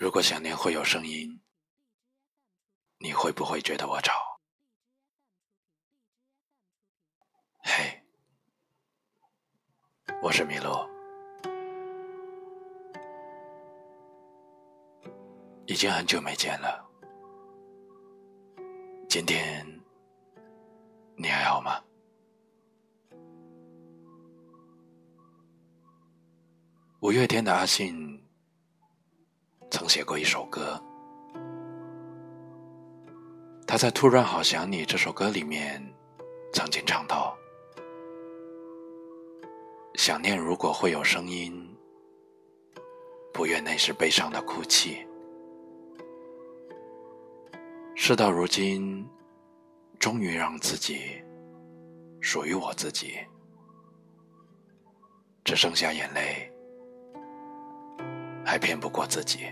如果想念会有声音，你会不会觉得我吵？嘿，我是米洛，已经很久没见了。今天你还好吗？五月天的阿信。曾写过一首歌，他在《突然好想你》这首歌里面曾经唱到：“想念如果会有声音，不愿那是悲伤的哭泣。事到如今，终于让自己属于我自己，只剩下眼泪。”还骗不过自己。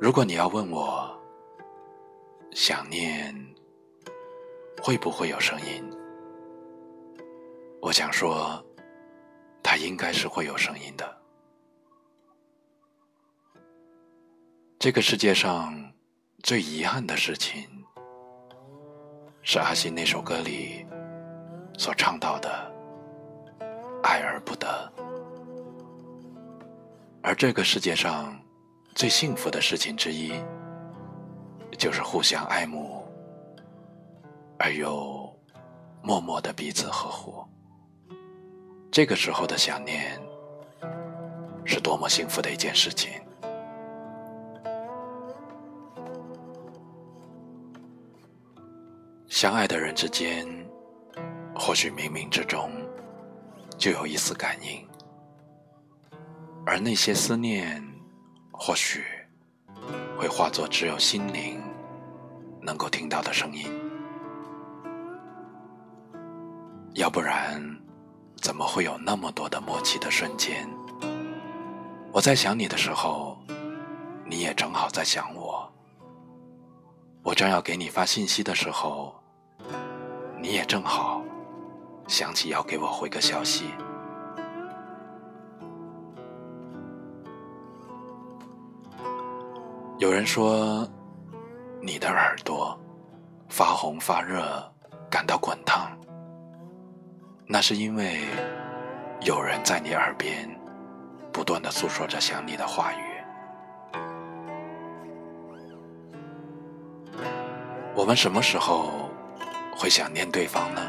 如果你要问我，想念会不会有声音？我想说，它应该是会有声音的。这个世界上最遗憾的事情，是阿信那首歌里所唱到的。爱而不得，而这个世界上最幸福的事情之一，就是互相爱慕，而又默默的彼此呵护。这个时候的想念，是多么幸福的一件事情。相爱的人之间，或许冥冥之中。就有一丝感应，而那些思念，或许会化作只有心灵能够听到的声音。要不然，怎么会有那么多的默契的瞬间？我在想你的时候，你也正好在想我；我正要给你发信息的时候，你也正好。想起要给我回个消息。有人说，你的耳朵发红发热，感到滚烫，那是因为有人在你耳边不断的诉说着想你的话语。我们什么时候会想念对方呢？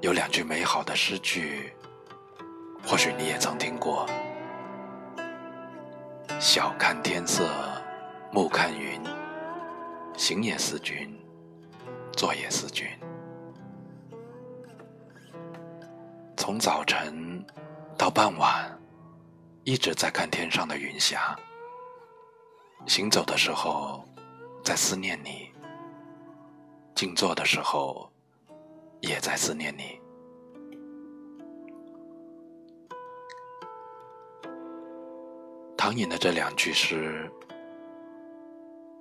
有两句美好的诗句，或许你也曾听过：“晓看天色，暮看云，行也思君，坐也思君。”从早晨到傍晚，一直在看天上的云霞。行走的时候，在思念你；静坐的时候。也在思念你。唐寅的这两句诗，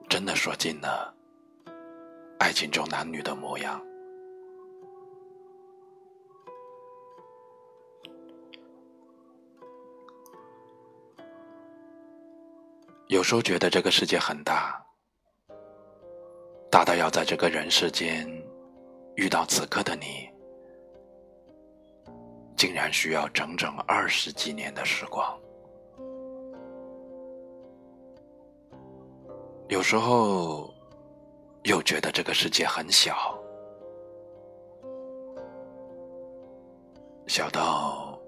真的说尽了爱情中男女的模样。有时候觉得这个世界很大，大到要在这个人世间。遇到此刻的你，竟然需要整整二十几年的时光。有时候，又觉得这个世界很小，小到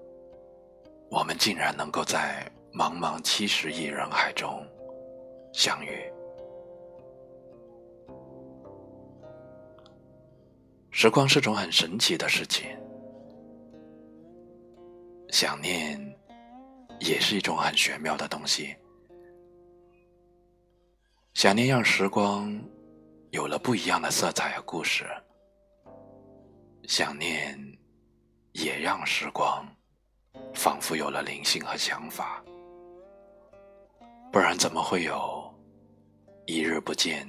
我们竟然能够在茫茫七十亿人海中相遇。时光是种很神奇的事情，想念也是一种很玄妙的东西。想念让时光有了不一样的色彩和故事，想念也让时光仿佛有了灵性和想法。不然怎么会有“一日不见，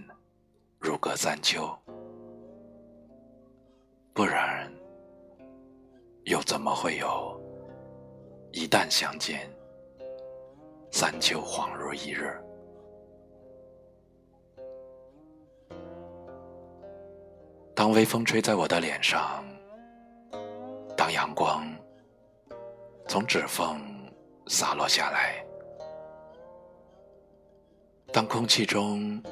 如隔三秋”？不然，又怎么会有一旦相见，三秋恍如一日？当微风吹在我的脸上，当阳光从指缝洒落下来，当空气中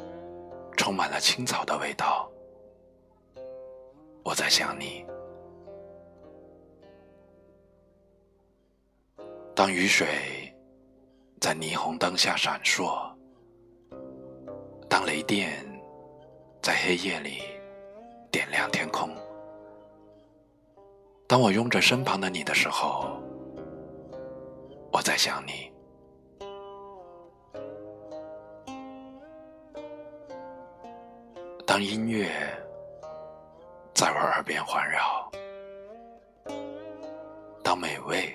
充满了青草的味道，我在想你。当雨水在霓虹灯下闪烁，当雷电在黑夜里点亮天空，当我拥着身旁的你的时候，我在想你。当音乐在我耳边环绕，当美味。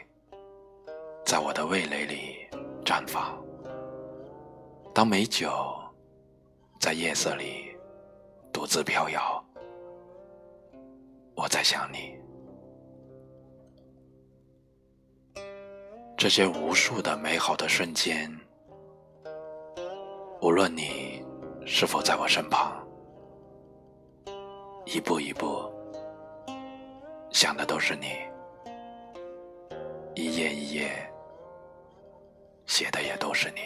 在我的味蕾里绽放。当美酒在夜色里独自飘摇，我在想你。这些无数的美好的瞬间，无论你是否在我身旁，一步一步想的都是你，一页一页。写的也都是你，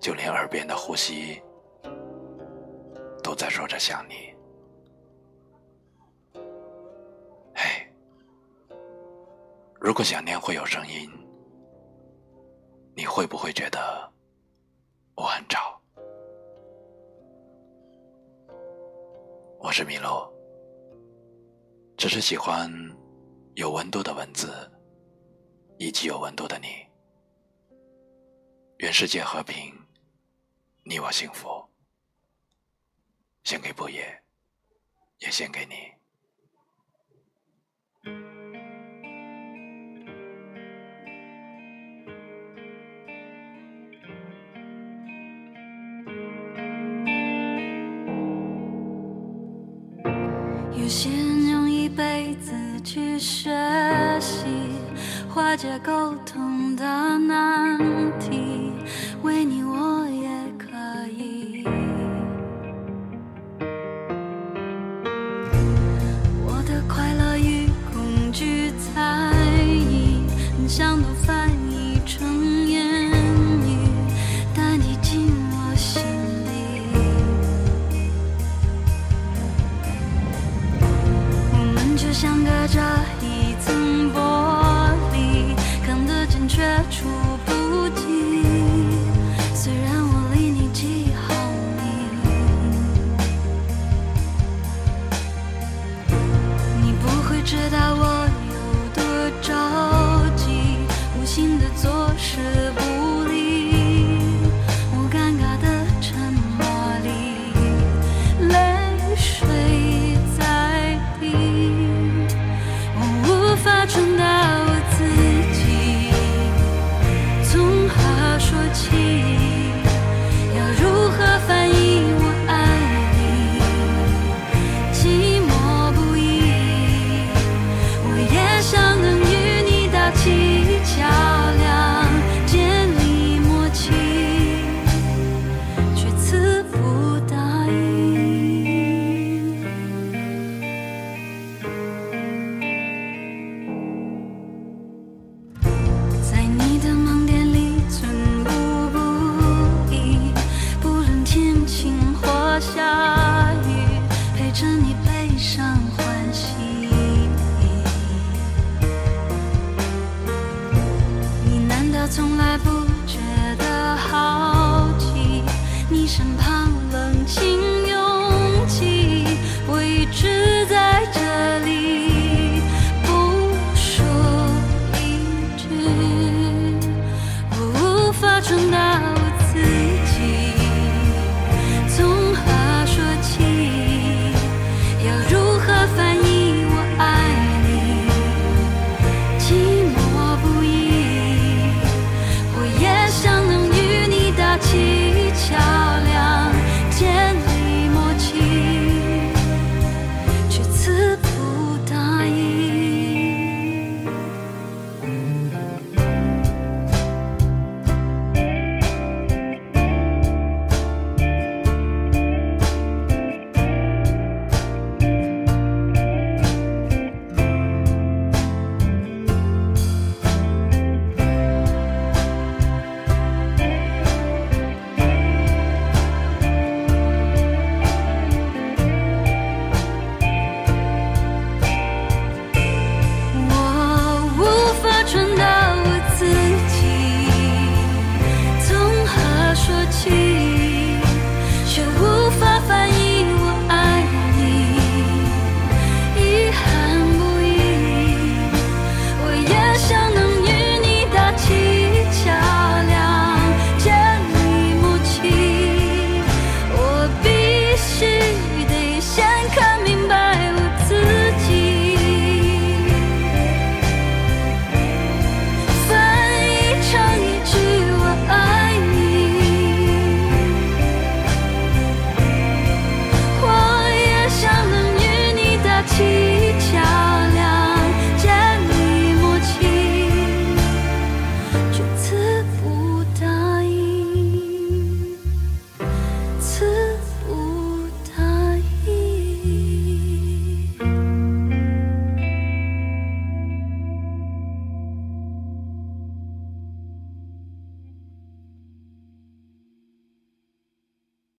就连耳边的呼吸都在说着想你。嘿，如果想念会有声音，你会不会觉得我很吵？我是米洛，只是喜欢有温度的文字。以及有温度的你，愿世界和平，你我幸福。献给不夜，也献给你。有些人用一辈子去学习。化解沟通的难题，为你我也可以。我的快乐与恐惧猜疑，很想都自在